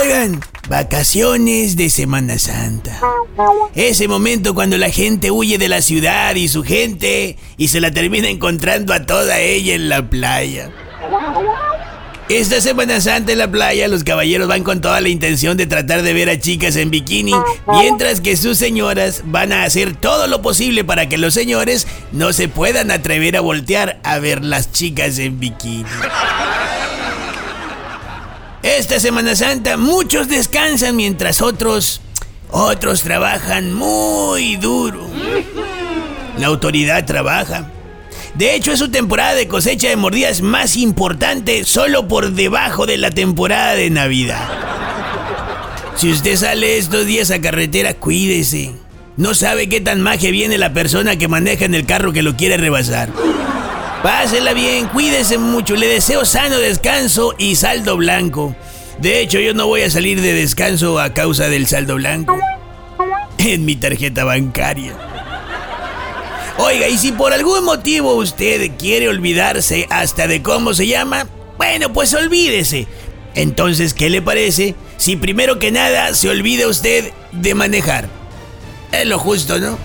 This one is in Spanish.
Oigan, vacaciones de Semana Santa. Ese momento cuando la gente huye de la ciudad y su gente y se la termina encontrando a toda ella en la playa. Esta Semana Santa en la playa los caballeros van con toda la intención de tratar de ver a chicas en bikini, mientras que sus señoras van a hacer todo lo posible para que los señores no se puedan atrever a voltear a ver las chicas en bikini. Esta Semana Santa muchos descansan mientras otros, otros trabajan muy duro. La autoridad trabaja. De hecho, es su temporada de cosecha de mordidas más importante solo por debajo de la temporada de Navidad. Si usted sale estos días a carretera, cuídese. No sabe qué tan magia viene la persona que maneja en el carro que lo quiere rebasar. Pásela bien, cuídese mucho, le deseo sano descanso y saldo blanco. De hecho, yo no voy a salir de descanso a causa del saldo blanco en mi tarjeta bancaria. Oiga, y si por algún motivo usted quiere olvidarse hasta de cómo se llama, bueno, pues olvídese. Entonces, ¿qué le parece si primero que nada se olvida usted de manejar? Es lo justo, ¿no?